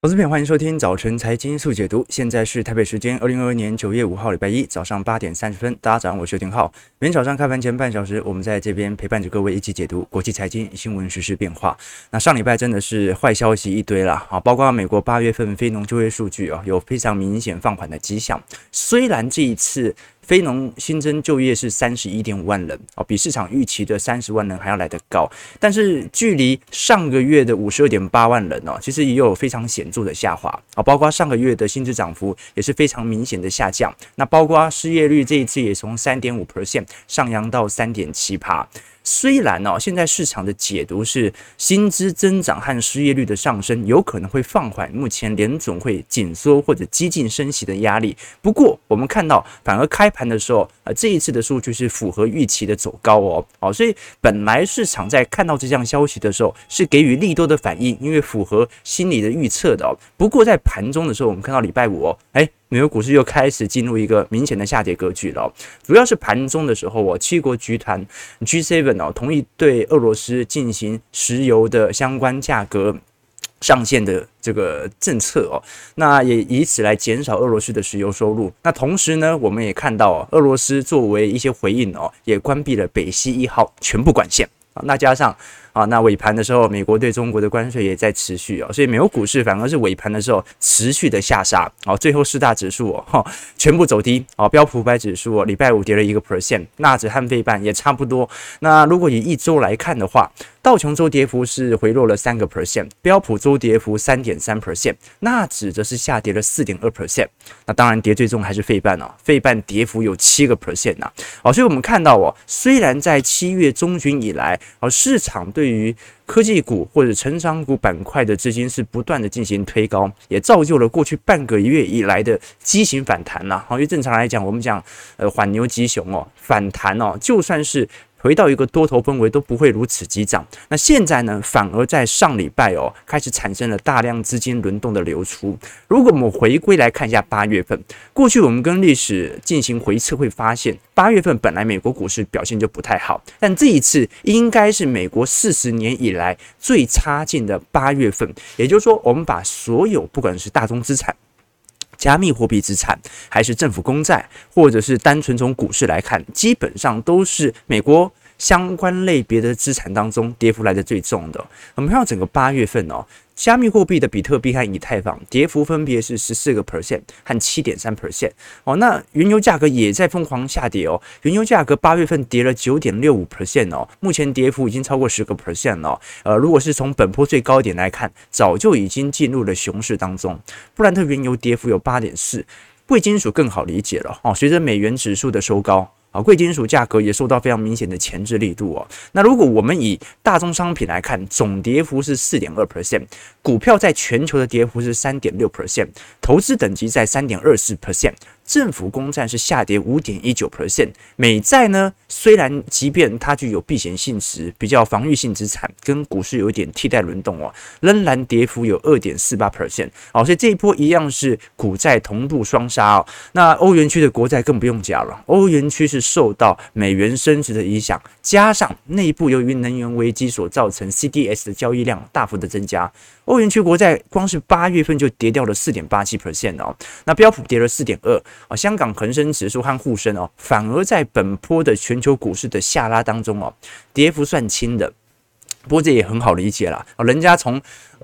投资朋友，欢迎收听早晨财经速解读。现在是台北时间二零二二年九月五号礼拜一早上八点三十分。大家早上，我是邱廷浩。每天早上开盘前半小时，我们在这边陪伴着各位一起解读国际财经新闻、时事变化。那上礼拜真的是坏消息一堆啦，啊，包括美国八月份非农就业数据啊，有非常明显放缓的迹象。虽然这一次。非农新增就业是三十一点五万人哦，比市场预期的三十万人还要来得高，但是距离上个月的五十二点八万人哦，其实也有非常显著的下滑。啊，包括上个月的薪资涨幅也是非常明显的下降，那包括失业率这一次也从三点五 percent 上扬到三点七八。虽然哦，现在市场的解读是薪资增长和失业率的上升有可能会放缓目前联总会紧缩或者激进升息的压力，不过我们看到反而开盘的时候，呃，这一次的数据是符合预期的走高哦，哦，所以本来市场在看到这项消息的时候是给予利多的反应，因为符合心理的预测的。不过在盘中的时候，我们看到礼拜五哦，诶。美国股市又开始进入一个明显的下跌格局了，主要是盘中的时候，我七国集团 G7 哦同意对俄罗斯进行石油的相关价格上限的这个政策哦，那也以此来减少俄罗斯的石油收入。那同时呢，我们也看到哦，俄罗斯作为一些回应哦，也关闭了北溪一号全部管线啊，那加上。啊，那尾盘的时候，美国对中国的关税也在持续哦，所以美国股市反而是尾盘的时候持续的下杀哦，最后四大指数哦，全部走低哦，标普五百指数哦，礼拜五跌了一个 percent，纳指和费半也差不多。那如果以一周来看的话，道琼周跌幅是回落了三个 percent，标普周跌幅三点三 percent，纳指则是下跌了四点二 percent。那当然跌最重还是费半哦，费半跌幅有七个 percent 呐。哦，所以我们看到哦，虽然在七月中旬以来，哦，市场对对于科技股或者成长股板块的资金是不断的进行推高，也造就了过去半个月以来的畸形反弹呐。好，因为正常来讲，我们讲呃缓牛急熊哦，反弹哦，就算是。回到一个多头氛围都不会如此急涨，那现在呢，反而在上礼拜哦，开始产生了大量资金轮动的流出。如果我们回归来看一下八月份，过去我们跟历史进行回测，会发现八月份本来美国股市表现就不太好，但这一次应该是美国四十年以来最差劲的八月份。也就是说，我们把所有不管是大宗资产。加密货币资产，还是政府公债，或者是单纯从股市来看，基本上都是美国相关类别的资产当中跌幅来的最重的。我们看到整个八月份哦。加密货币的比特币和以太坊跌幅分别是十四个 percent 和七点三 percent 哦。那原油价格也在疯狂下跌哦。原油价格八月份跌了九点六五 percent 哦，目前跌幅已经超过十个 percent 了。呃，如果是从本波最高点来看，早就已经进入了熊市当中。布兰特原油跌幅有八点四，贵金属更好理解了哦。随着美元指数的收高。啊，贵金属价格也受到非常明显的前置力度哦。那如果我们以大宗商品来看，总跌幅是四点二 percent，股票在全球的跌幅是三点六 percent，投资等级在三点二四 percent。政府公债是下跌五点一九 percent，美债呢，虽然即便它具有避险性质、比较防御性资产，跟股市有一点替代轮动哦，仍然跌幅有二点四八 percent。好，所以这一波一样是股债同步双杀哦。那欧元区的国债更不用讲了，欧元区是受到美元升值的影响，加上内部由于能源危机所造成 CDS 的交易量大幅的增加。欧元区国债光是八月份就跌掉了四点八七 percent 哦，那标普跌了四点二啊，香港恒生指数和沪深哦，反而在本波的全球股市的下拉当中哦，跌幅算轻的，不过这也很好理解啦，哦，人家从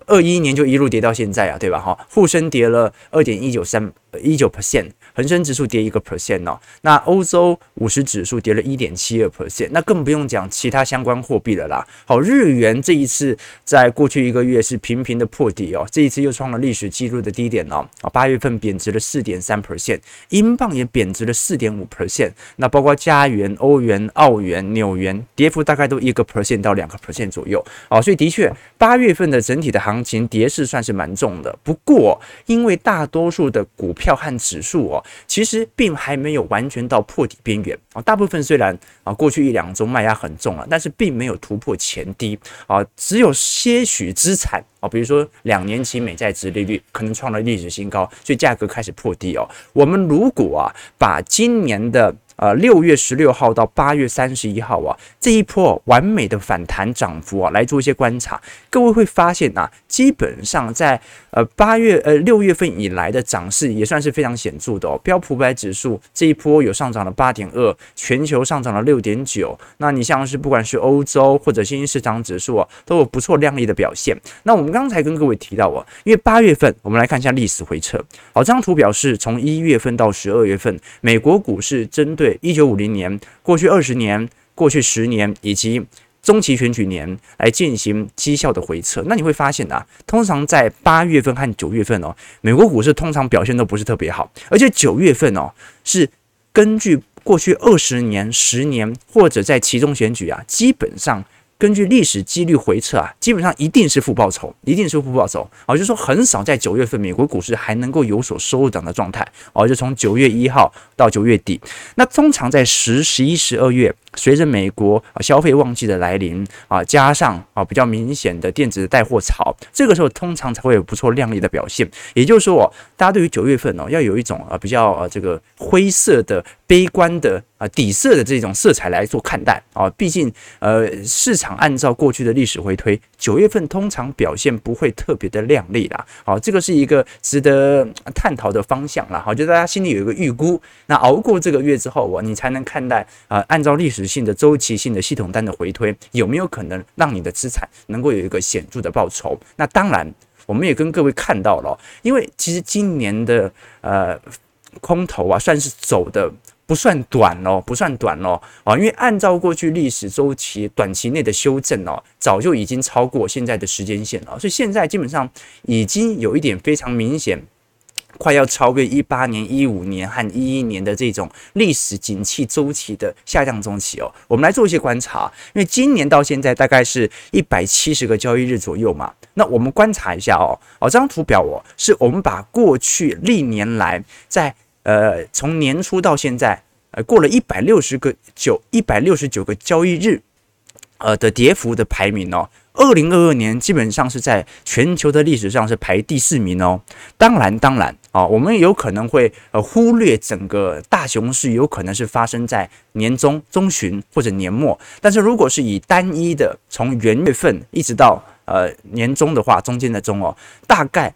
二一年就一路跌到现在啊，对吧？哈，沪深跌了二点一九三一九 percent。恒生指数跌一个 percent 哦，那欧洲五十指数跌了一点七二 percent，那更不用讲其他相关货币了啦。好，日元这一次在过去一个月是频频的破底哦，这一次又创了历史纪录的低点哦。啊，八月份贬值了四点三 percent，英镑也贬值了四点五 percent，那包括加元、欧元、澳元、纽元，跌幅大概都一个 percent 到两个 percent 左右。哦，所以的确八月份的整体的行情跌势算是蛮重的。不过因为大多数的股票和指数哦。其实并还没有完全到破底边缘啊，大部分虽然啊过去一两周卖压很重了，但是并没有突破前低啊，只有些许资产啊，比如说两年期美债值利率可能创了历史新高，所以价格开始破低哦。我们如果啊把今年的呃，六月十六号到八月三十一号啊，这一波完美的反弹涨幅啊，来做一些观察，各位会发现啊，基本上在呃八月呃六月份以来的涨势也算是非常显著的哦。标普五百指数这一波有上涨了八点二，全球上涨了六点九。那你像是不管是欧洲或者新兴市场指数啊，都有不错亮丽的表现。那我们刚才跟各位提到啊，因为八月份我们来看一下历史回撤。好，这张图表示从一月份到十二月份，美国股市针对对，一九五零年、过去二十年、过去十年以及中期选举年来进行绩效的回测，那你会发现啊，通常在八月份和九月份哦，美国股市通常表现都不是特别好，而且九月份哦，是根据过去二十年、十年或者在其中选举啊，基本上。根据历史几率回测啊，基本上一定是负报酬，一定是负报酬啊，就是说很少在九月份美国股市还能够有所收涨的状态啊，就从九月一号到九月底，那通常在十、十一、十二月。随着美国啊消费旺季的来临啊，加上啊比较明显的电子带货潮，这个时候通常才会有不错亮丽的表现。也就是说，大家对于九月份哦，要有一种啊比较啊这个灰色的、悲观的啊底色的这种色彩来做看待啊。毕竟呃市场按照过去的历史回推，九月份通常表现不会特别的亮丽啦。好，这个是一个值得探讨的方向啦。好，就大家心里有一个预估。那熬过这个月之后，我你才能看待啊按照历史。性的周期性的系统单的回推，有没有可能让你的资产能够有一个显著的报酬？那当然，我们也跟各位看到了，因为其实今年的呃空头啊，算是走的不算短哦，不算短哦啊，因为按照过去历史周期，短期内的修正哦，早就已经超过现在的时间线了，所以现在基本上已经有一点非常明显。快要超越一八年、一五年和一一年的这种历史景气周期的下降周期哦，我们来做一些观察。因为今年到现在大概是一百七十个交易日左右嘛，那我们观察一下哦，哦，这张图表哦，是我们把过去历年来在呃从年初到现在呃过了一百六十个九一百六十九个交易日呃的跌幅的排名哦。二零二二年基本上是在全球的历史上是排第四名哦。当然，当然啊，我们有可能会呃忽略整个大熊市，有可能是发生在年中、中旬或者年末。但是如果是以单一的从元月份一直到呃年中的话，中间的中哦，大概。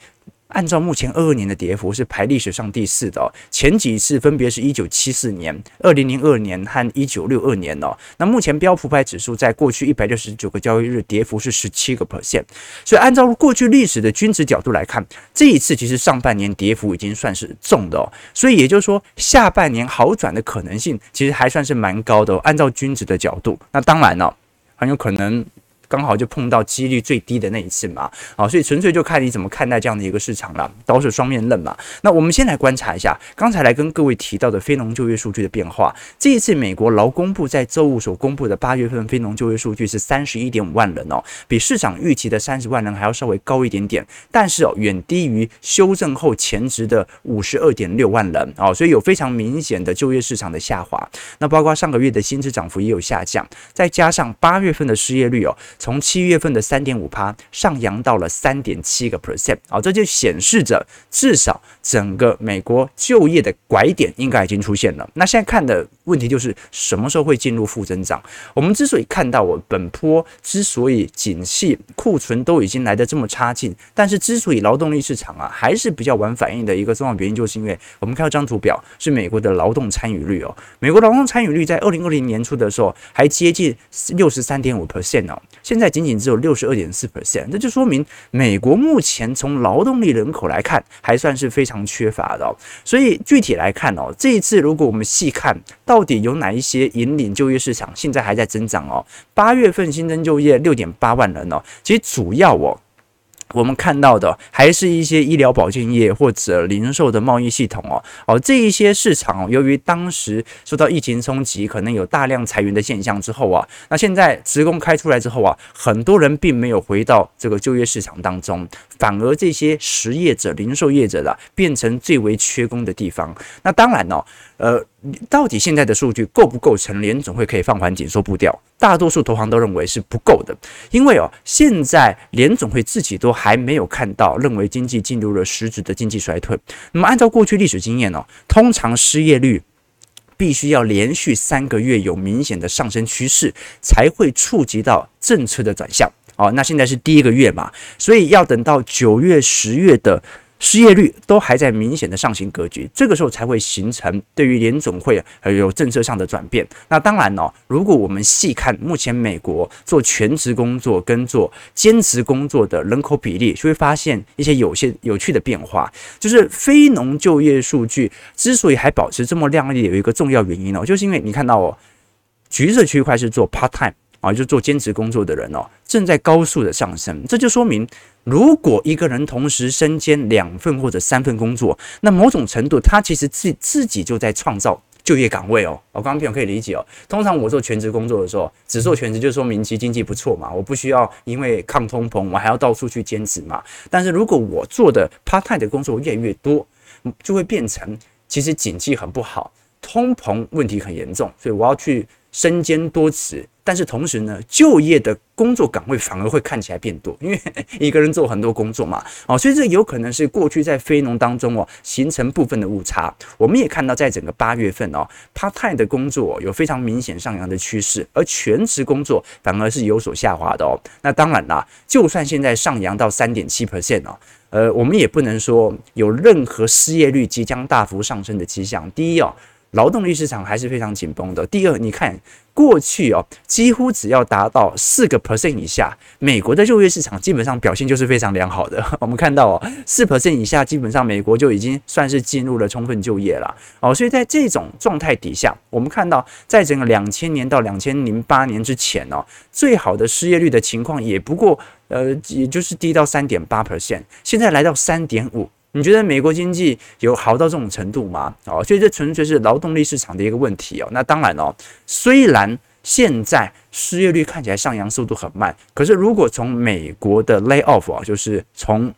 按照目前二二年的跌幅是排历史上第四的，前几次分别是一九七四年、二零零二年和一九六二年哦。那目前标普百指数在过去一百六十九个交易日跌幅是十七个 percent，所以按照过去历史的均值角度来看，这一次其实上半年跌幅已经算是重的。所以也就是说，下半年好转的可能性其实还算是蛮高的。按照均值的角度，那当然了，很有可能。刚好就碰到几率最低的那一次嘛，啊，所以纯粹就看你怎么看待这样的一个市场了，都是双面刃嘛。那我们先来观察一下刚才来跟各位提到的非农就业数据的变化。这一次美国劳工部在周五所公布的八月份非农就业数据是三十一点五万人哦，比市场预期的三十万人还要稍微高一点点，但是哦远低于修正后前值的五十二点六万人哦，所以有非常明显的就业市场的下滑。那包括上个月的薪资涨幅也有下降，再加上八月份的失业率哦。从七月份的三点五趴上扬到了三点七个 percent 啊，这就显示着至少整个美国就业的拐点应该已经出现了。那现在看的问题就是什么时候会进入负增长？我们之所以看到我本波之所以景气库存都已经来得这么差劲，但是之所以劳动力市场啊还是比较晚反应的一个重要原因，就是因为我们看到这张图表是美国的劳动参与率哦，美国劳动参与率在二零二零年初的时候还接近六十三点五 percent 哦。现在仅仅只有六十二点四 percent，这就说明美国目前从劳动力人口来看，还算是非常缺乏的哦。所以具体来看哦，这一次如果我们细看，到到底有哪一些引领就业市场现在还在增长哦？八月份新增就业六点八万人哦，其实主要哦。我们看到的还是一些医疗保健业或者零售的贸易系统哦哦，这一些市场由于当时受到疫情冲击，可能有大量裁员的现象之后啊，那现在职工开出来之后啊，很多人并没有回到这个就业市场当中，反而这些实业者、零售业者的变成最为缺工的地方。那当然哦，呃。到底现在的数据够不够成联总会可以放缓紧缩步调？大多数投行都认为是不够的，因为哦，现在联总会自己都还没有看到，认为经济进入了实质的经济衰退。那么按照过去历史经验哦，通常失业率必须要连续三个月有明显的上升趋势，才会触及到政策的转向。哦，那现在是第一个月嘛，所以要等到九月、十月的。失业率都还在明显的上行格局，这个时候才会形成对于联总会还有政策上的转变。那当然哦，如果我们细看目前美国做全职工作跟做兼职工作的人口比例，就会发现一些有些有趣的变化。就是非农就业数据之所以还保持这么亮丽，有一个重要原因哦，就是因为你看到哦，橘色区块是做 part time 啊，就做兼职工作的人哦，正在高速的上升，这就说明。如果一个人同时身兼两份或者三份工作，那某种程度他其实自自己就在创造就业岗位哦。我刚刚朋友可以理解哦。通常我做全职工作的时候，只做全职就说明其经济不错嘛，我不需要因为抗通膨我还要到处去兼职嘛。但是如果我做的 part time 的工作越来越多，就会变成其实经济很不好，通膨问题很严重，所以我要去身兼多职。但是同时呢，就业的工作岗位反而会看起来变多，因为一个人做很多工作嘛，哦，所以这有可能是过去在非农当中哦形成部分的误差。我们也看到，在整个八月份哦，part time 的工作有非常明显上扬的趋势，而全职工作反而是有所下滑的哦。那当然啦，就算现在上扬到三点七 percent 哦，呃，我们也不能说有任何失业率即将大幅上升的迹象。第一哦。劳动力市场还是非常紧绷的。第二，你看过去哦，几乎只要达到四个 percent 以下，美国的就业市场基本上表现就是非常良好的。我们看到哦，四 percent 以下，基本上美国就已经算是进入了充分就业了哦。所以在这种状态底下，我们看到在整个两千年到两千零八年之前哦，最好的失业率的情况也不过呃，也就是低到三点八 percent，现在来到三点五。你觉得美国经济有好到这种程度吗？哦，所以这纯粹是劳动力市场的一个问题哦。那当然哦，虽然现在失业率看起来上扬速度很慢，可是如果从美国的 lay off 啊，就是从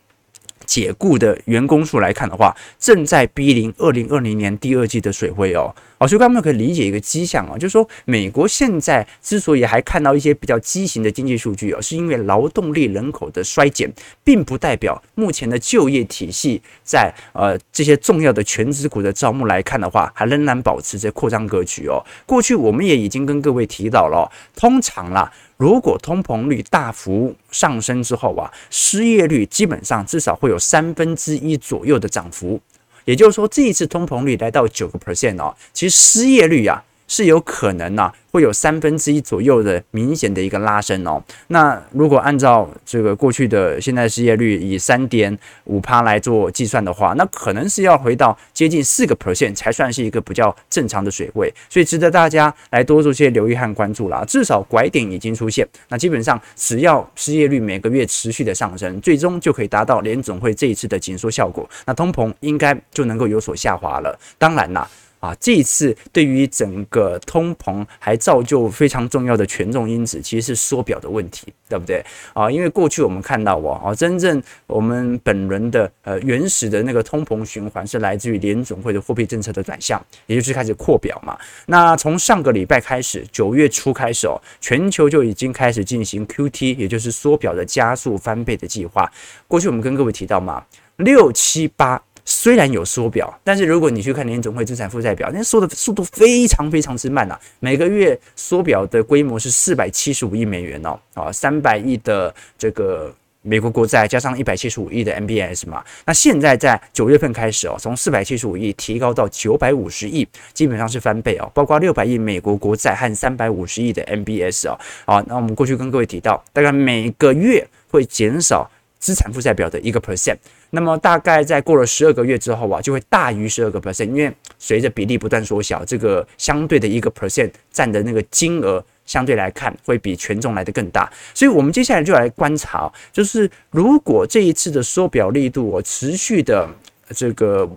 解雇的员工数来看的话，正在逼临二零二零年第二季的水位哦。哦，所以刚刚可以理解一个迹象啊，就是说美国现在之所以还看到一些比较畸形的经济数据哦，是因为劳动力人口的衰减，并不代表目前的就业体系在呃这些重要的全职股的招募来看的话，还仍然保持着扩张格局哦。过去我们也已经跟各位提到了，通常啦，如果通膨率大幅上升之后啊，失业率基本上至少会有三分之一左右的涨幅。也就是说，这一次通膨率来到九个 percent 哦，其实失业率啊是有可能呐、会有三分之一左右的明显的一个拉升哦。那如果按照这个过去的现在失业率以三点五趴来做计算的话，那可能是要回到接近四个 percent 才算是一个比较正常的水位。所以值得大家来多做些留意和关注啦。至少拐点已经出现，那基本上只要失业率每个月持续的上升，最终就可以达到联总会这一次的紧缩效果。那通膨应该就能够有所下滑了。当然啦。啊，这一次对于整个通膨还造就非常重要的权重因子，其实是缩表的问题，对不对？啊，因为过去我们看到哦，啊，真正我们本轮的呃原始的那个通膨循环是来自于联总会的货币政策的转向，也就是开始扩表嘛。那从上个礼拜开始，九月初开始哦，全球就已经开始进行 QT，也就是缩表的加速翻倍的计划。过去我们跟各位提到嘛，六七八。虽然有缩表，但是如果你去看联总会资产负债表，那缩的速度非常非常之慢、啊。每个月缩表的规模是四百七十五亿美元哦，啊，三百亿的这个美国国债加上一百七十五亿的 MBS 嘛。那现在在九月份开始哦，从四百七十五亿提高到九百五十亿，基本上是翻倍哦。包括六百亿美国国债和三百五十亿的 MBS 哦。好，那我们过去跟各位提到，大概每个月会减少资产负债表的一个 percent。那么大概在过了十二个月之后啊，就会大于十二个 percent，因为随着比例不断缩小，这个相对的一个 percent 占的那个金额相对来看会比权重来得更大。所以我们接下来就来观察，就是如果这一次的缩表力度哦持续的这个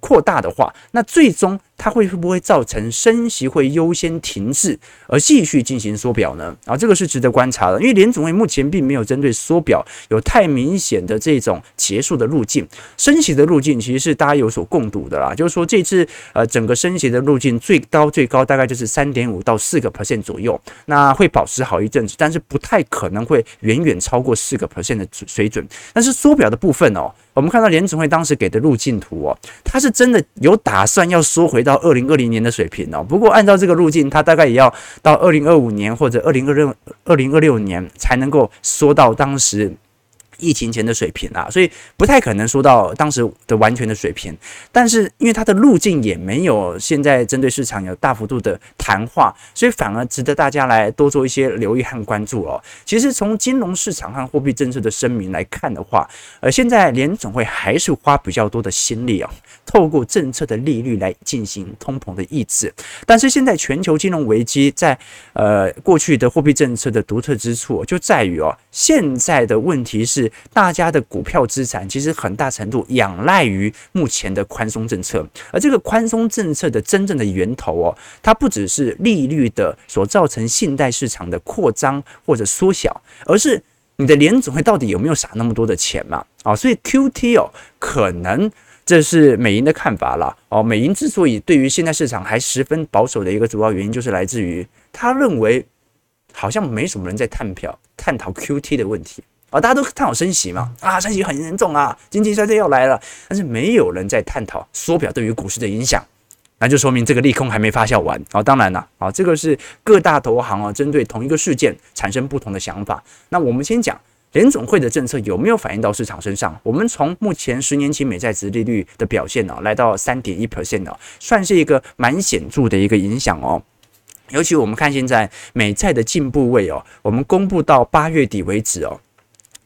扩大的话，那最终。它会会不会造成升息会优先停滞，而继续进行缩表呢？啊，这个是值得观察的，因为联总会目前并没有针对缩表有太明显的这种结束的路径。升息的路径其实是大家有所共睹的啦，就是说这次呃整个升息的路径最高最高大概就是三点五到四个 percent 左右，那会保持好一阵子，但是不太可能会远远超过四个 percent 的水准。但是缩表的部分哦，我们看到联总会当时给的路径图哦，它是真的有打算要缩回到二零二零年的水平哦。不过按照这个路径，它大概也要到二零二五年或者二零二六二零二六年才能够缩到当时。疫情前的水平啊，所以不太可能说到当时的完全的水平。但是因为它的路径也没有现在针对市场有大幅度的谈话，所以反而值得大家来多做一些留意和关注哦。其实从金融市场和货币政策的声明来看的话，呃，现在联总会还是花比较多的心力啊，透过政策的利率来进行通膨的抑制。但是现在全球金融危机在呃过去的货币政策的独特之处就在于哦，现在的问题是。大家的股票资产其实很大程度仰赖于目前的宽松政策，而这个宽松政策的真正的源头哦，它不只是利率的所造成信贷市场的扩张或者缩小，而是你的联总会到底有没有撒那么多的钱嘛？啊，所以 QT 哦，可能这是美银的看法了哦。美银之所以对于现在市场还十分保守的一个主要原因，就是来自于他认为好像没什么人在探票探讨 QT 的问题。啊，大家都探讨升息嘛，啊，升息很严重啊，经济衰退要来了，但是没有人在探讨缩表对于股市的影响，那就说明这个利空还没发酵完。啊，当然了，啊，这个是各大投行啊，针对同一个事件产生不同的想法。那我们先讲联总会的政策有没有反映到市场身上？我们从目前十年期美债殖利率的表现呢，来到三点一 percent 呢，算是一个蛮显著的一个影响哦。尤其我们看现在美债的进步位哦，我们公布到八月底为止哦。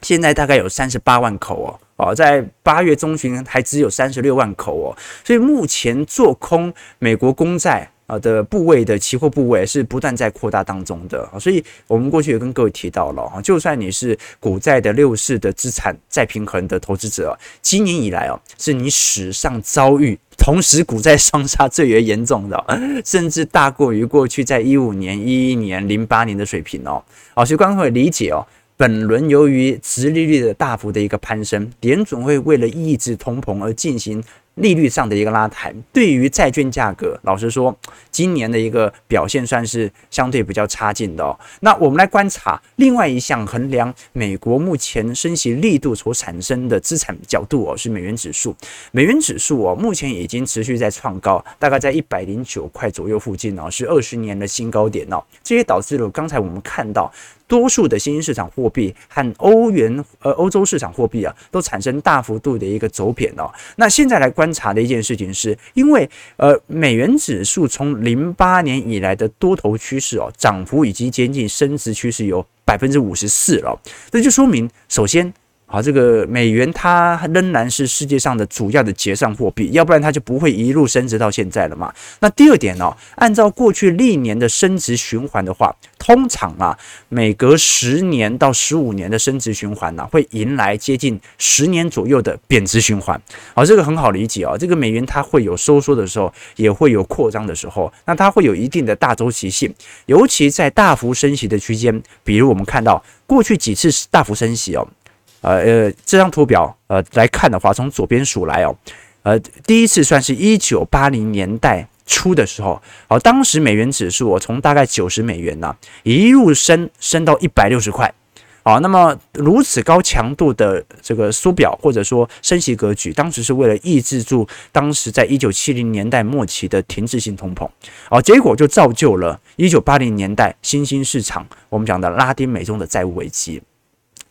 现在大概有三十八万口哦，哦，在八月中旬还只有三十六万口哦，所以目前做空美国公债啊的部位的期货部位是不断在扩大当中的，所以我们过去也跟各位提到了啊，就算你是股债的六市的资产再平衡的投资者，今年以来哦，是你史上遭遇同时股债双杀最为严重的，甚至大过于过去在一五年、一一年、零八年的水平哦，哦，所以观众会理解哦。本轮由于殖利率的大幅的一个攀升，联准会为了抑制通膨而进行利率上的一个拉抬，对于债券价格，老实说，今年的一个表现算是相对比较差劲的哦。那我们来观察另外一项衡量美国目前升息力度所产生的资产角度哦，是美元指数。美元指数哦，目前已经持续在创高，大概在一百零九块左右附近哦，是二十年的新高点哦。这也导致了刚才我们看到多数的新兴市场货币和欧元呃欧洲市场货币啊，都产生大幅度的一个走贬哦。那现在来观。察的一件事情是，因为呃，美元指数从零八年以来的多头趋势哦，涨幅已经接近升值趋势有百分之五十四了，这就说明，首先。好，这个美元它仍然是世界上的主要的结算货币，要不然它就不会一路升值到现在了嘛。那第二点哦，按照过去历年的升值循环的话，通常啊，每隔十年到十五年的升值循环呢，会迎来接近十年左右的贬值循环。好，这个很好理解啊，这个美元它会有收缩的时候，也会有扩张的时候，那它会有一定的大周期性，尤其在大幅升息的区间，比如我们看到过去几次大幅升息哦。呃呃，这张图表呃来看的话，从左边数来哦，呃，第一次算是一九八零年代初的时候，哦，当时美元指数我从大概九十美元呐，一路升升到一百六十块，好，那么如此高强度的这个缩表或者说升息格局，当时是为了抑制住当时在一九七零年代末期的停滞性通膨，哦，结果就造就了一九八零年代新兴市场我们讲的拉丁美洲的债务危机。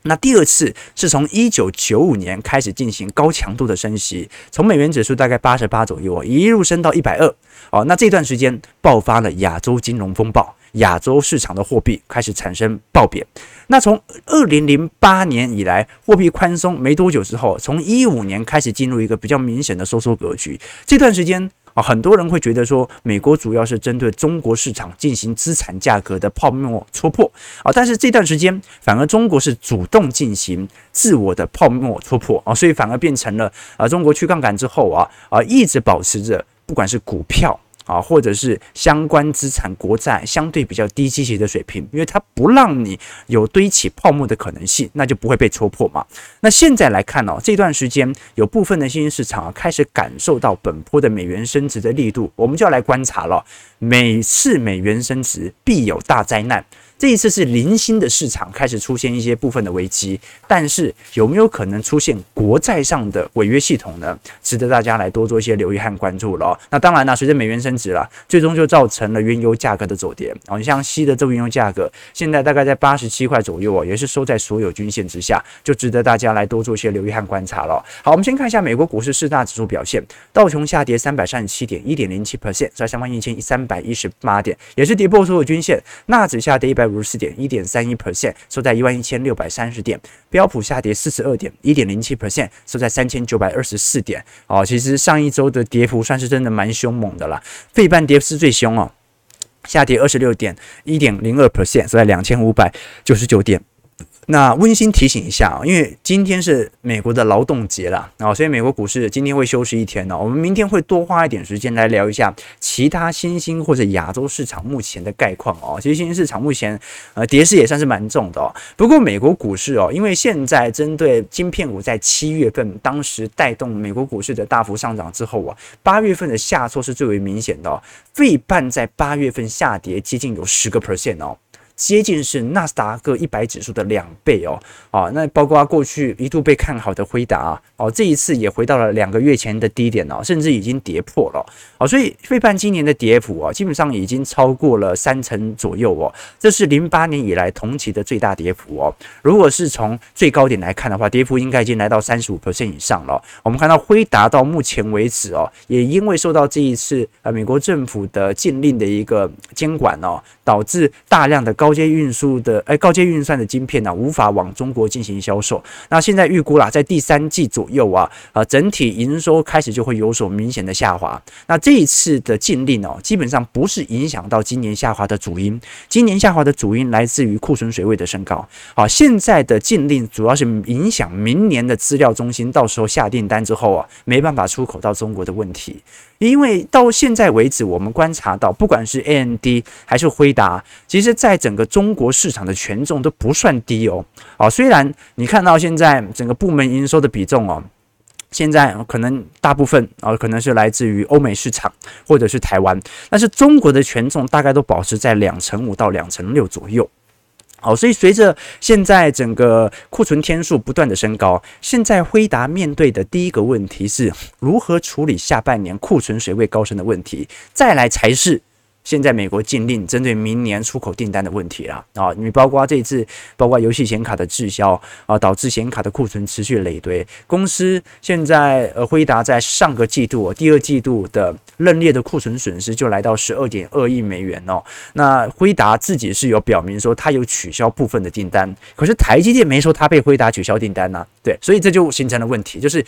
那第二次是从一九九五年开始进行高强度的升息，从美元指数大概八十八左右，一路升到一百二。哦，那这段时间爆发了亚洲金融风暴，亚洲市场的货币开始产生暴贬。那从二零零八年以来，货币宽松没多久之后，从一五年开始进入一个比较明显的收缩格局。这段时间。啊，很多人会觉得说，美国主要是针对中国市场进行资产价格的泡沫戳破啊，但是这段时间反而中国是主动进行自我的泡沫戳破啊，所以反而变成了啊，中国去杠杆之后啊啊，一直保持着不管是股票。啊，或者是相关资产国债相对比较低积极的水平，因为它不让你有堆起泡沫的可能性，那就不会被戳破嘛。那现在来看哦，这段时间有部分的新兴市场啊开始感受到本波的美元升值的力度，我们就要来观察了。每次美元升值必有大灾难，这一次是零星的市场开始出现一些部分的危机，但是有没有可能出现国债上的违约系统呢？值得大家来多做一些留意和关注了。那当然呢，随着美元升值了，最终就造成了原油价格的走跌。哦，你像西德州原油价格现在大概在八十七块左右哦，也是收在所有均线之下，就值得大家来多做一些留意和观察了。好，我们先看一下美国股市四大指数表现，道琼下跌三百三十七点，一点零七 percent，在三万一千三百一十八点，也是跌破所有均线。纳指下跌一百五十四点，一点三一 percent，收在一万一千六百三十点。标普下跌四十二点，一点零七 percent，收在三千九百二十四点。哦，其实上一周的跌幅算是真的蛮凶猛的啦，费半跌是最凶哦，下跌二十六点，一点零二 percent，收在两千五百九十九点。那温馨提醒一下，因为今天是美国的劳动节了，啊，所以美国股市今天会休息一天呢。我们明天会多花一点时间来聊一下其他新兴或者亚洲市场目前的概况哦。其实新兴市场目前呃跌势也算是蛮重的哦。不过美国股市哦，因为现在针对晶片股在七月份当时带动美国股市的大幅上涨之后啊，八月份的下挫是最为明显的哦。费半在八月份下跌接近有十个 percent 哦。接近是纳斯达克一百指数的两倍哦，啊，那包括过去一度被看好的辉达啊，哦，这一次也回到了两个月前的低点哦，甚至已经跌破了哦，所以费半今年的跌幅啊，基本上已经超过了三成左右哦，这是零八年以来同期的最大跌幅哦。如果是从最高点来看的话，跌幅应该已经来到三十五 percent 以上了。我们看到辉达到目前为止哦，也因为受到这一次呃美国政府的禁令的一个监管哦，导致大量的高高阶运输的哎，高阶运算的晶片呢、无法往中国进行销售。那现在预估啦，在第三季左右啊，啊，整体营收开始就会有所明显的下滑。那这一次的禁令哦，基本上不是影响到今年下滑的主因，今年下滑的主因来自于库存水位的升高。好，现在的禁令主要是影响明年的资料中心到时候下订单之后啊，没办法出口到中国的问题。因为到现在为止，我们观察到，不管是 AMD 还是辉达，其实在整个中国市场的权重都不算低哦。啊，虽然你看到现在整个部门营收的比重哦，现在可能大部分啊，可能是来自于欧美市场或者是台湾，但是中国的权重大概都保持在两成五到两成六左右。好，所以随着现在整个库存天数不断的升高，现在辉达面对的第一个问题是如何处理下半年库存水位高升的问题，再来才是。现在美国禁令针对明年出口订单的问题啦，啊，你包括这次，包括游戏显卡的滞销啊，导致显卡的库存持续累堆。公司现在呃，辉达在上个季度，第二季度的认列的库存损失就来到十二点二亿美元哦。那辉达自己是有表明说，他有取消部分的订单，可是台积电没说他被辉达取消订单呐，对，所以这就形成了问题，就是。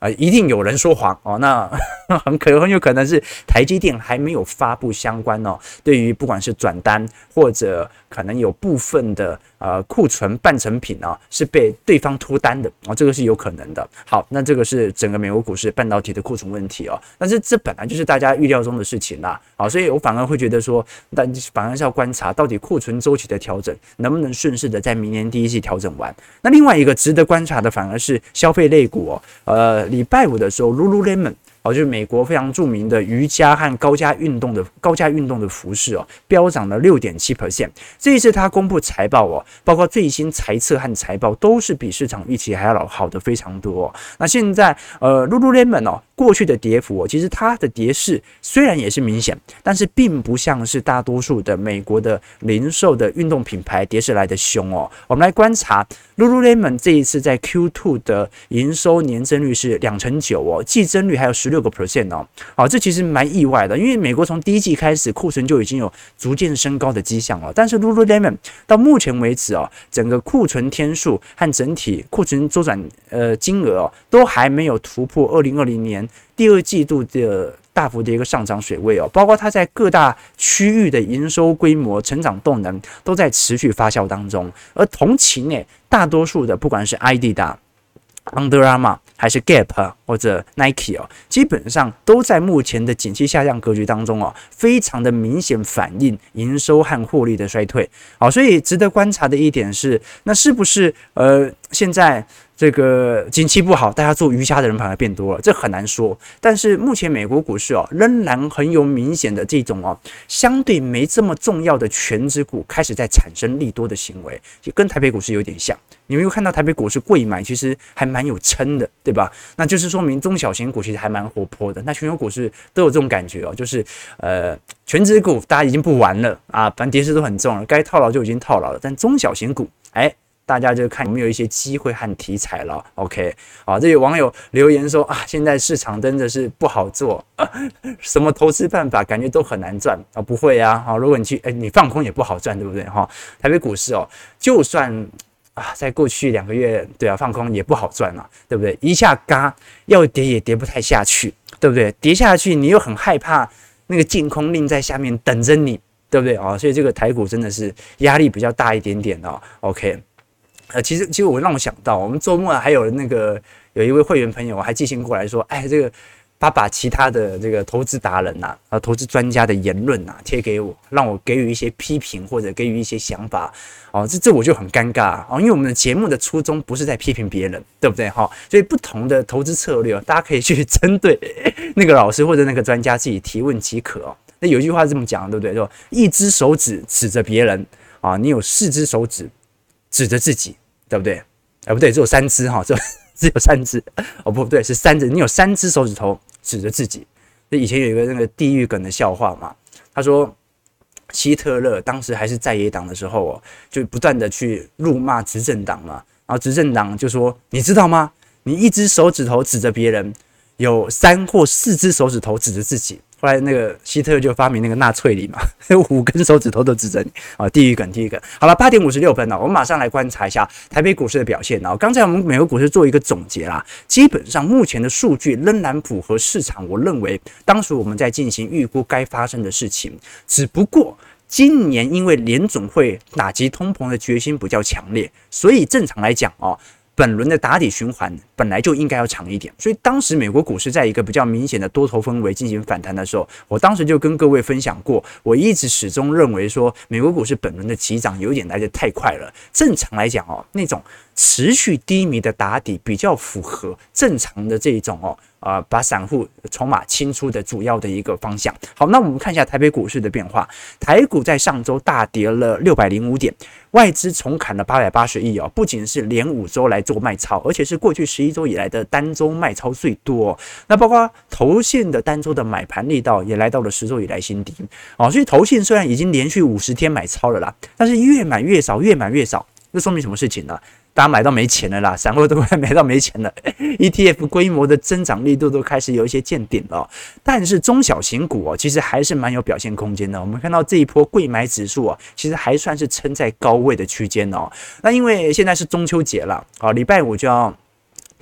啊，一定有人说谎哦，那 很可很有可能是台积电还没有发布相关哦，对于不管是转单或者可能有部分的呃库存半成品啊，是被对方脱单的哦，这个是有可能的。好，那这个是整个美国股市半导体的库存问题哦，但是这本来就是大家预料中的事情啦，好，所以我反而会觉得说，但反而是要观察到底库存周期的调整能不能顺势的在明年第一季调整完。那另外一个值得观察的反而是消费类股哦，呃。礼拜五的时候，Lululemon 哦，就是美国非常著名的瑜伽和高价运动的高价运动的服饰哦，飙涨了六点七 percent。这一次它公布财报哦，包括最新财测和财报都是比市场预期还要好的非常多。那现在呃，Lululemon 哦。过去的跌幅，其实它的跌势虽然也是明显，但是并不像是大多数的美国的零售的运动品牌跌势来的凶哦。我们来观察 Lululemon 这一次在 Q2 的营收年增率是两成九哦，季增率还有十六个 percent 哦。好，这其实蛮意外的，因为美国从第一季开始库存就已经有逐渐升高的迹象了，但是 Lululemon 到目前为止哦，整个库存天数和整体库存周转呃金额哦，都还没有突破二零二零年。第二季度的大幅的一个上涨水位哦，包括它在各大区域的营收规模、成长动能都在持续发酵当中，而同期内大多数的不管是 ID 的、Under Armour 还是 Gap 或者 Nike 哦，基本上都在目前的景气下降格局当中哦，非常的明显反映营收和获利的衰退。好，所以值得观察的一点是，那是不是呃？现在这个景气不好，大家做瑜伽的人反而变多了，这很难说。但是目前美国股市哦，仍然很有明显的这种哦，相对没这么重要的全值股开始在产生利多的行为，就跟台北股市有点像。你们有看到台北股市柜买，其实还蛮有撑的，对吧？那就是说明中小型股其实还蛮活泼的。那全球股市都有这种感觉哦，就是呃，全值股大家已经不玩了啊，反正跌势都很重了，该套牢就已经套牢了。但中小型股，哎。大家就看有没有一些机会和题材了。OK，好，这有网友留言说啊，现在市场真的是不好做，什么投资办法感觉都很难赚啊。不会啊，好，如果你去，哎，你放空也不好赚，对不对？哈，台北股市哦，就算啊，在过去两个月，对啊，放空也不好赚啊，对不对？一下嘎要跌也跌不太下去，对不对？跌下去你又很害怕那个净空令在下面等着你，对不对啊？所以这个台股真的是压力比较大一点点哦。OK。呃，其实其实我让我想到，我们周末还有那个有一位会员朋友还寄信过来说，哎，这个把把其他的这个投资达人呐，啊，投资专家的言论呐贴给我，让我给予一些批评或者给予一些想法，哦，这这我就很尴尬啊，因为我们的节目的初衷不是在批评别人，对不对哈？所以不同的投资策略，大家可以去 针对那个老师或者那个专家自己提问即可哦。那有一句话是这么讲，对不对？说一只手指指着别人啊，你有四只手指指着自己。对不对？啊，不对，只有三只哈，只 只有三只哦，不对，是三只。你有三只手指头指着自己。那以前有一个那个地狱梗的笑话嘛，他说希特勒当时还是在野党的时候哦，就不断的去辱骂执政党嘛，然后执政党就说：“你知道吗？你一只手指头指着别人，有三或四只手指头指着自己。”后来那个希特就发明那个纳粹礼嘛，五根手指头都指着你啊！地狱梗，地狱梗。好了，八点五十六分了，我们马上来观察一下台北股市的表现啊！刚才我们美国股市做一个总结啦，基本上目前的数据仍然符合市场。我认为当时我们在进行预估该发生的事情，只不过今年因为联总会打击通膨的决心比较强烈，所以正常来讲哦。本轮的打底循环本来就应该要长一点，所以当时美国股市在一个比较明显的多头氛围进行反弹的时候，我当时就跟各位分享过，我一直始终认为说，美国股市本轮的起涨有点来的太快了。正常来讲哦，那种持续低迷的打底比较符合正常的这种哦。啊、呃，把散户筹码清出的主要的一个方向。好，那我们看一下台北股市的变化。台股在上周大跌了六百零五点，外资重砍了八百八十亿哦，不仅是连五周来做卖超，而且是过去十一周以来的单周卖超最多。那包括投信的单周的买盘力道也来到了十周以来新低哦。所以投信虽然已经连续五十天买超了啦，但是越买越少，越买越少，这说明什么事情呢？大家买到没钱了啦，散户都快买到没钱了，ETF 规模的增长力度都开始有一些见顶了。但是中小型股哦，其实还是蛮有表现空间的。我们看到这一波贵买指数啊，其实还算是撑在高位的区间哦。那因为现在是中秋节了啊，礼拜五就要。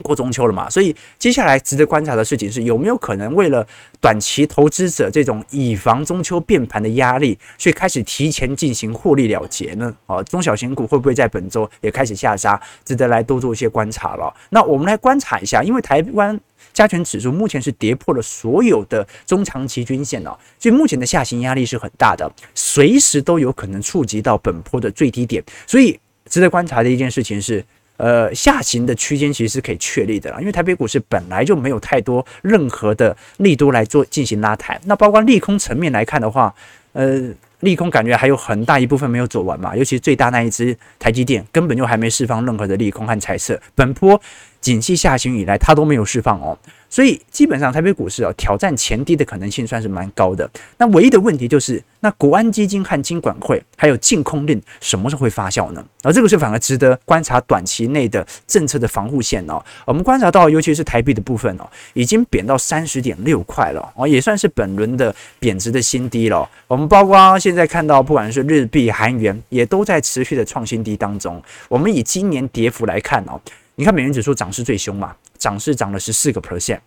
过中秋了嘛，所以接下来值得观察的事情是有没有可能为了短期投资者这种以防中秋变盘的压力，所以开始提前进行获利了结呢？啊，中小型股会不会在本周也开始下杀？值得来多做一些观察了。那我们来观察一下，因为台湾加权指数目前是跌破了所有的中长期均线哦，所以目前的下行压力是很大的，随时都有可能触及到本波的最低点。所以值得观察的一件事情是。呃，下行的区间其实是可以确立的啦，因为台北股市本来就没有太多任何的力度来做进行拉抬，那包括利空层面来看的话，呃。利空感觉还有很大一部分没有走完嘛，尤其最大那一只台积电根本就还没释放任何的利空和猜测。本波景气下行以来，它都没有释放哦，所以基本上台北股市哦挑战前低的可能性算是蛮高的。那唯一的问题就是，那国安基金和金管会还有禁空令什么时候会发酵呢？而这个是反而值得观察短期内的政策的防护线哦。我们观察到，尤其是台币的部分哦，已经贬到三十点六块了哦，也算是本轮的贬值的新低了。我们包括。现在看到，不管是日币、韩元，也都在持续的创新低当中。我们以今年跌幅来看哦，你看美元指数涨势最凶嘛，涨势涨了十四个 percent。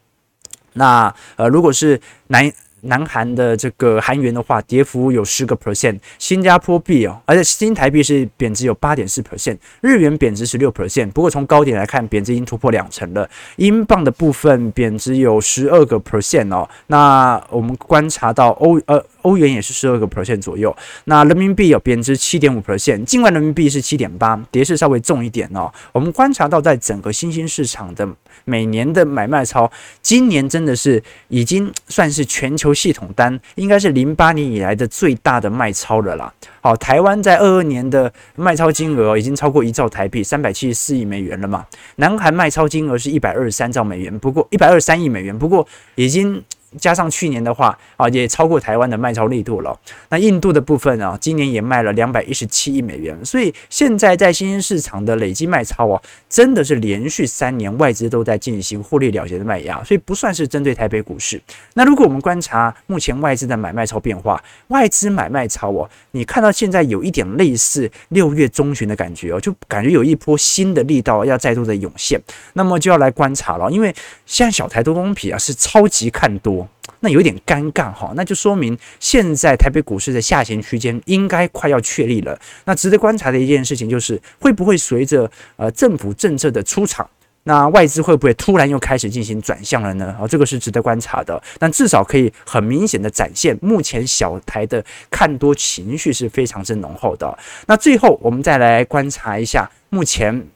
那呃，如果是南南韩的这个韩元的话，跌幅有十个 percent，新加坡币哦，而且新台币是贬值有八点四 percent，日元贬值十六 percent，不过从高点来看，贬值已经突破两成了。英镑的部分贬值有十二个 percent 哦，那我们观察到欧呃欧元也是十二个 percent 左右，那人民币有贬值七点五 percent，境外人民币是七点八，跌势稍微重一点哦。我们观察到在整个新兴市场的每年的买卖超，今年真的是已经算是全球。系统单应该是零八年以来的最大的卖超了啦。好，台湾在二二年的卖超金额已经超过一兆台币，三百七十四亿美元了嘛。南韩卖超金额是一百二十三兆美元，不过一百二十三亿美元，不过已经。加上去年的话啊，也超过台湾的卖超力度了。那印度的部分啊，今年也卖了两百一十七亿美元。所以现在在新兴市场的累计卖超啊，真的是连续三年外资都在进行获利了结的卖压，所以不算是针对台北股市。那如果我们观察目前外资的买卖超变化，外资买卖超哦，你看到现在有一点类似六月中旬的感觉哦，就感觉有一波新的力道要再度的涌现。那么就要来观察了，因为现在小台多空比啊是超级看多。那有点尴尬哈，那就说明现在台北股市的下行区间应该快要确立了。那值得观察的一件事情就是，会不会随着呃政府政策的出场，那外资会不会突然又开始进行转向了呢？哦，这个是值得观察的。但至少可以很明显的展现，目前小台的看多情绪是非常之浓厚的。那最后我们再来观察一下目前。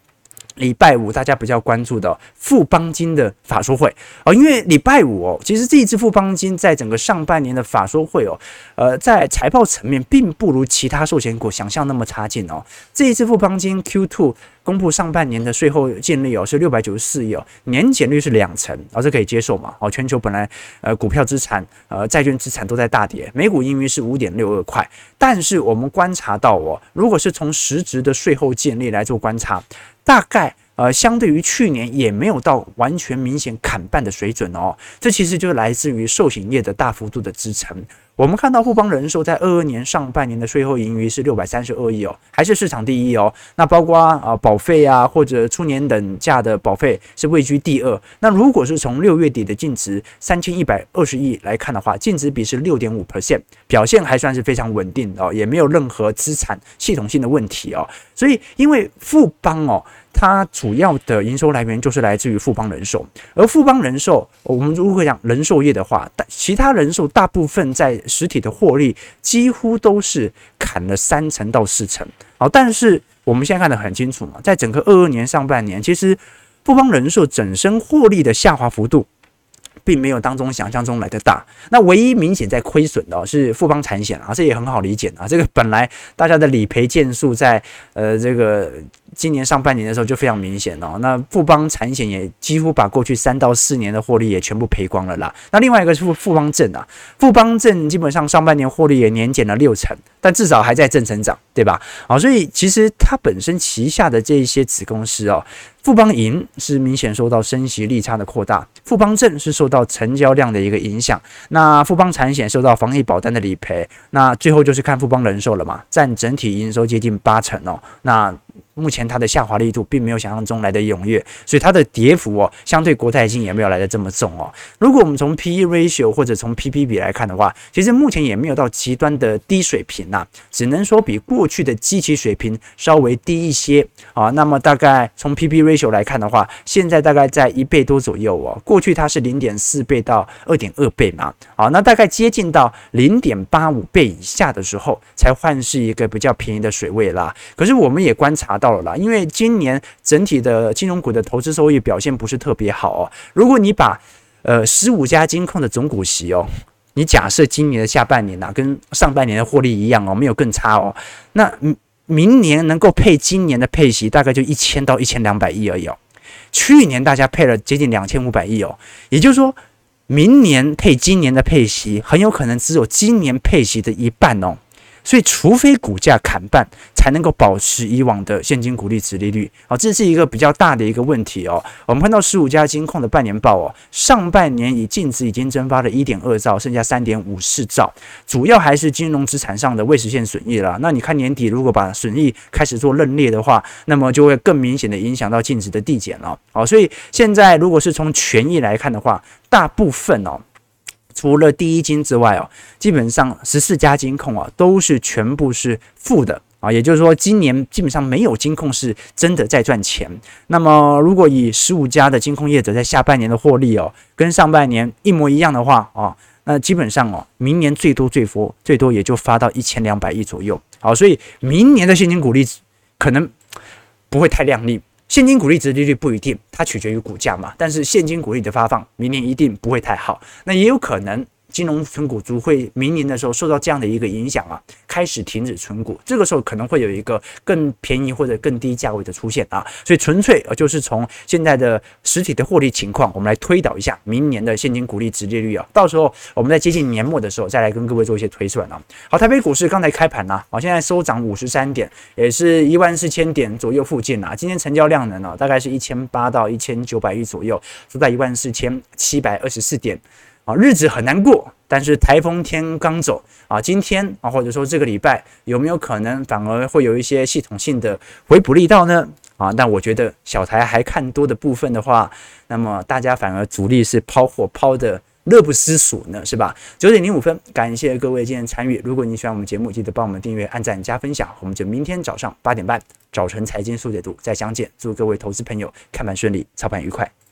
礼拜五大家比较关注的富邦金的法说会哦，因为礼拜五哦，其实这一次富邦金在整个上半年的法说会哦，呃，在财报层面并不如其他寿险股想象那么差劲哦。这一次富邦金 Q2 公布上半年的税后净利哦是六百九十四亿哦，年减率是两成，哦，这可以接受嘛？哦，全球本来呃股票资产呃债券资产都在大跌，每股盈余是五点六二块，但是我们观察到哦，如果是从实质的税后净利来做观察。大概呃，相对于去年也没有到完全明显砍半的水准哦，这其实就来自于寿险业的大幅度的支撑。我们看到富邦人寿在二二年上半年的税后盈余是六百三十二亿哦，还是市场第一哦。那包括啊保费啊或者初年等价的保费是位居第二。那如果是从六月底的净值三千一百二十亿来看的话，净值比是六点五 percent，表现还算是非常稳定哦，也没有任何资产系统性的问题哦。所以因为富邦哦。它主要的营收来源就是来自于富邦人寿，而富邦人寿，我们如果讲人寿业的话，但其他人寿大部分在实体的获利几乎都是砍了三成到四成。好，但是我们现在看得很清楚嘛，在整个二二年上半年，其实富邦人寿整身获利的下滑幅度。并没有当中想象中来的大，那唯一明显在亏损的是富邦产险啊，这也很好理解啊。这个本来大家的理赔件数在呃这个今年上半年的时候就非常明显哦。那富邦产险也几乎把过去三到四年的获利也全部赔光了啦。那另外一个是富富邦证啊，富邦证基本上上半年获利也年减了六成，但至少还在正成长，对吧？啊，所以其实它本身旗下的这一些子公司哦。富邦银是明显受到升息利差的扩大，富邦证是受到成交量的一个影响，那富邦产险受到防疫保单的理赔，那最后就是看富邦人寿了嘛，占整体营收接近八成哦，那。目前它的下滑力度并没有想象中来的踊跃，所以它的跌幅哦，相对国泰金也没有来的这么重哦。如果我们从 P/E ratio 或者从 P P 比来看的话，其实目前也没有到极端的低水平呐，只能说比过去的基期水平稍微低一些啊。那么大概从 P P ratio 来看的话，现在大概在一倍多左右哦。过去它是零点四倍到二点二倍嘛，好，那大概接近到零点八五倍以下的时候，才换是一个比较便宜的水位啦。可是我们也观察到。到了啦，因为今年整体的金融股的投资收益表现不是特别好哦。如果你把呃十五家金控的总股息哦，你假设今年的下半年呐、跟上半年的获利一样哦，没有更差哦，那明年能够配今年的配息大概就一千到一千两百亿而已哦。去年大家配了接近两千五百亿哦，也就是说，明年配今年的配息很有可能只有今年配息的一半哦。所以，除非股价砍半，才能够保持以往的现金股利殖利率。好，这是一个比较大的一个问题哦。我们看到十五家金控的半年报哦，上半年以净值已经蒸发了一点二兆，剩下三点五四兆，主要还是金融资产上的未实现损益了。那你看年底如果把损益开始做认列的话，那么就会更明显的影响到净值的递减了。好，所以现在如果是从权益来看的话，大部分哦。除了第一金之外哦，基本上十四家金控啊都是全部是负的啊，也就是说今年基本上没有金控是真的在赚钱。那么如果以十五家的金控业者在下半年的获利哦，跟上半年一模一样的话啊，那基本上哦，明年最多最多最多也就发到一千两百亿左右。好，所以明年的现金股利可能不会太亮丽。现金股利值利率不一定，它取决于股价嘛。但是现金股利的发放，明年一定不会太好。那也有可能。金融存股族会明年的时候受到这样的一个影响啊，开始停止存股，这个时候可能会有一个更便宜或者更低价位的出现啊，所以纯粹呃就是从现在的实体的获利情况，我们来推导一下明年的现金股利直利率啊，到时候我们在接近年末的时候再来跟各位做一些推算啊。好，台北股市刚才开盘呐，好，现在收涨五十三点，也是一万四千点左右附近啊。今天成交量呢，大概是一千八到一千九百亿左右，收在一万四千七百二十四点。啊，日子很难过，但是台风天刚走啊，今天啊，或者说这个礼拜有没有可能反而会有一些系统性的回补力道呢？啊，但我觉得小台还看多的部分的话，那么大家反而主力是抛货抛的乐不思蜀呢，是吧？九点零五分，感谢各位今天参与。如果你喜欢我们节目，记得帮我们订阅、按赞、加分享。我们就明天早上八点半早晨财经速解读再相见。祝各位投资朋友看盘顺利，操盘愉快。